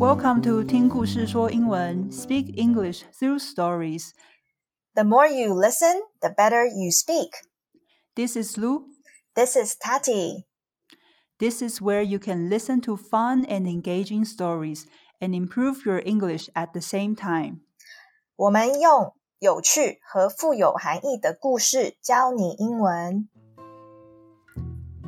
Welcome to 听故事说英文，Speak English through stories. The more you listen, the better you speak. This is Lu. This is Tati. This is where you can listen to fun and engaging stories and improve your English at the same time. 我们用有趣和富有含义的故事教你英文。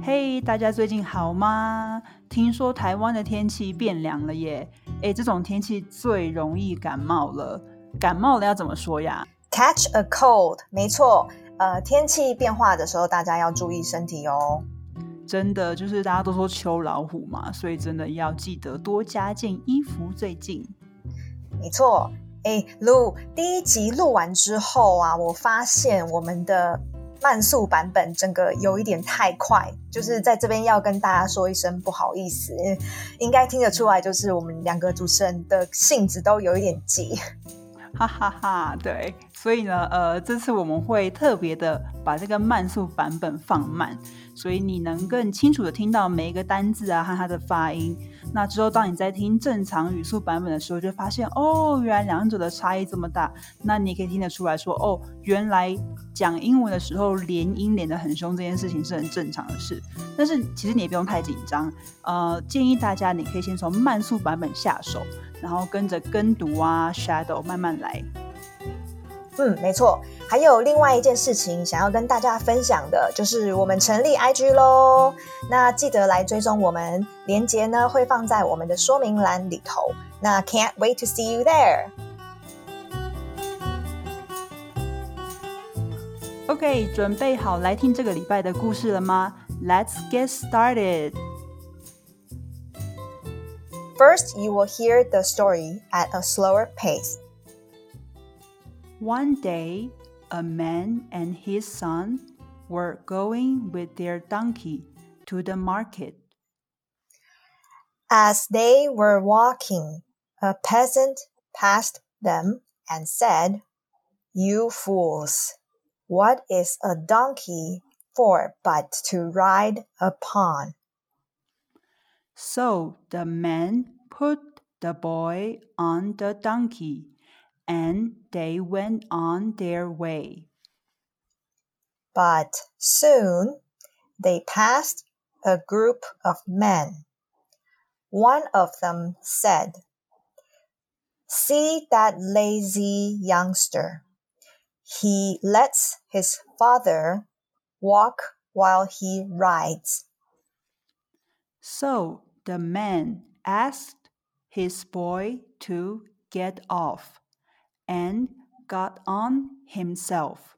嘿，大家最近好吗？ 听说台湾的天气变凉了耶！诶，这种天气最容易感冒了。感冒了要怎么说呀？Catch a cold，没错。呃，天气变化的时候，大家要注意身体哦。真的，就是大家都说秋老虎嘛，所以真的要记得多加件衣服。最近，没错。诶，录第一集录完之后啊，我发现我们的。慢速版本整个有一点太快，就是在这边要跟大家说一声不好意思，应该听得出来，就是我们两个主持人的性子都有一点急，哈哈哈。对，所以呢，呃，这次我们会特别的把这个慢速版本放慢。所以你能更清楚的听到每一个单字啊和它的发音。那之后，当你在听正常语速版本的时候，就发现哦，原来两者的差异这么大。那你可以听得出来说，哦，原来讲英文的时候连音连得很凶，这件事情是很正常的事。但是其实你也不用太紧张。呃，建议大家你可以先从慢速版本下手，然后跟着跟读啊，shadow 慢慢来。嗯，没错。还有另外一件事情想要跟大家分享的，就是我们成立 IG 喽。那记得来追踪我们，链接呢会放在我们的说明栏里头。那 Can't wait to see you there。OK，准备好来听这个礼拜的故事了吗？Let's get started. First, you will hear the story at a slower pace. One day, a man and his son were going with their donkey to the market. As they were walking, a peasant passed them and said, You fools, what is a donkey for but to ride upon? So the man put the boy on the donkey and they went on their way. But soon they passed a group of men. One of them said, See that lazy youngster. He lets his father walk while he rides. So the man asked his boy to get off and got on himself.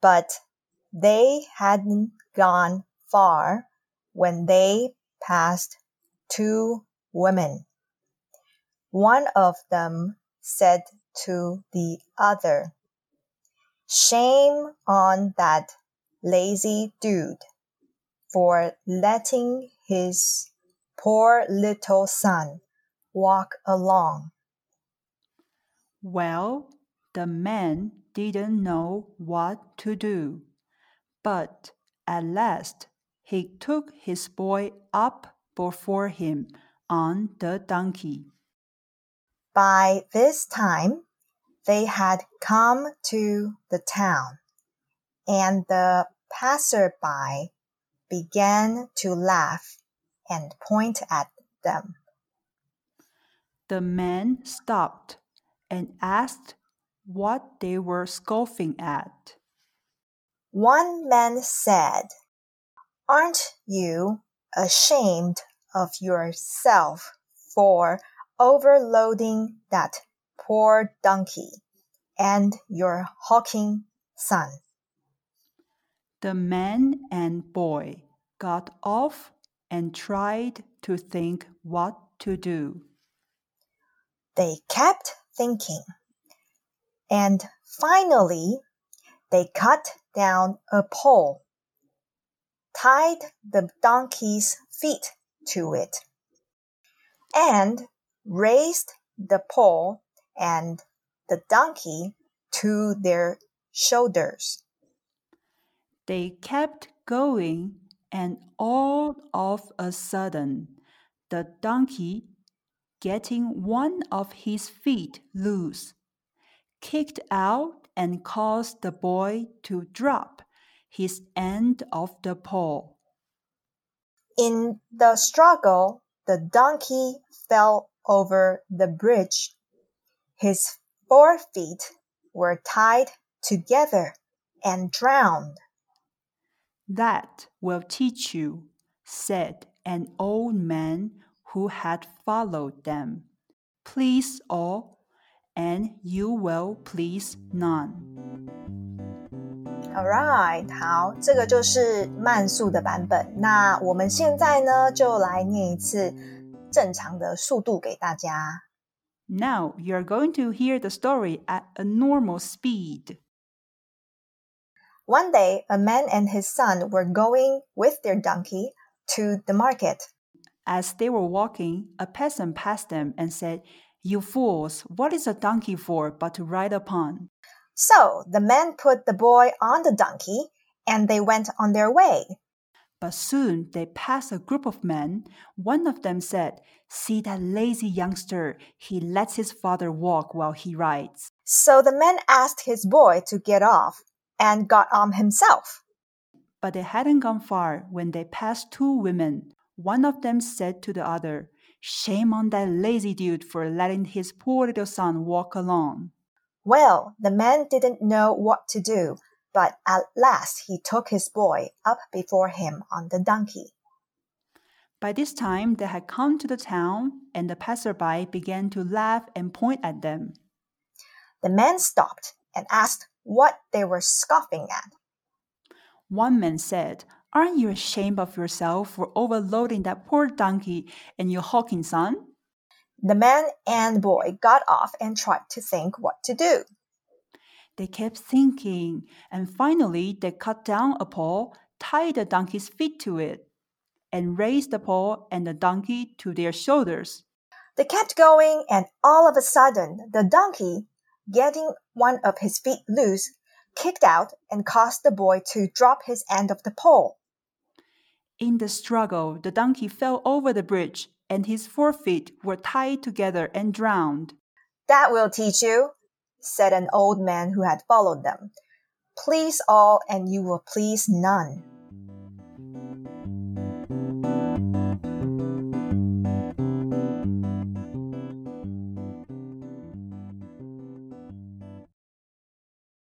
But they hadn't gone far when they passed two women. One of them said to the other, Shame on that lazy dude for letting his poor little son walk along. Well, the man didn't know what to do, but at last he took his boy up before him on the donkey. By this time, they had come to the town, and the passerby began to laugh and point at them. The man stopped and asked what they were scoffing at. One man said, Aren't you ashamed of yourself for overloading that poor donkey and your hawking son? The man and boy got off and tried to think what to do. They kept thinking. And finally, they cut down a pole, tied the donkey's feet to it, and raised the pole and the donkey to their shoulders. They kept going, and all of a sudden, the donkey getting one of his feet loose, kicked out and caused the boy to drop his end of the pole. In the struggle, the donkey fell over the bridge. His four feet were tied together and drowned. That will teach you, said an old man who had followed them. Please all, and you will please none. Alright，好，这个就是慢速的版本。那我们现在呢，就来念一次正常的速度给大家。 Now you're going to hear the story at a normal speed. One day, a man and his son were going with their donkey to the market. As they were walking, a peasant passed them and said, You fools, what is a donkey for but to ride upon? So the man put the boy on the donkey, and they went on their way. But soon they passed a group of men. One of them said, See that lazy youngster. He lets his father walk while he rides. So the man asked his boy to get off and got on himself. But they hadn't gone far when they passed two women. One of them said to the other, Shame on that lazy dude for letting his poor little son walk alone. Well, the man didn't know what to do, but at last he took his boy up before him on the donkey. By this time they had come to the town, and the passerby began to laugh and point at them. The man stopped and asked what they were scoffing at. One man said, Aren't you ashamed of yourself for overloading that poor donkey and your hawking son? The man and boy got off and tried to think what to do. They kept thinking, and finally they cut down a pole, tied the donkey's feet to it, and raised the pole and the donkey to their shoulders. They kept going, and all of a sudden, the donkey, getting one of his feet loose, kicked out and caused the boy to drop his end of the pole. In the struggle, the donkey fell over the bridge, and his forefeet were tied together and drowned. That will teach you, said an old man who had followed them. Please all, and you will please none.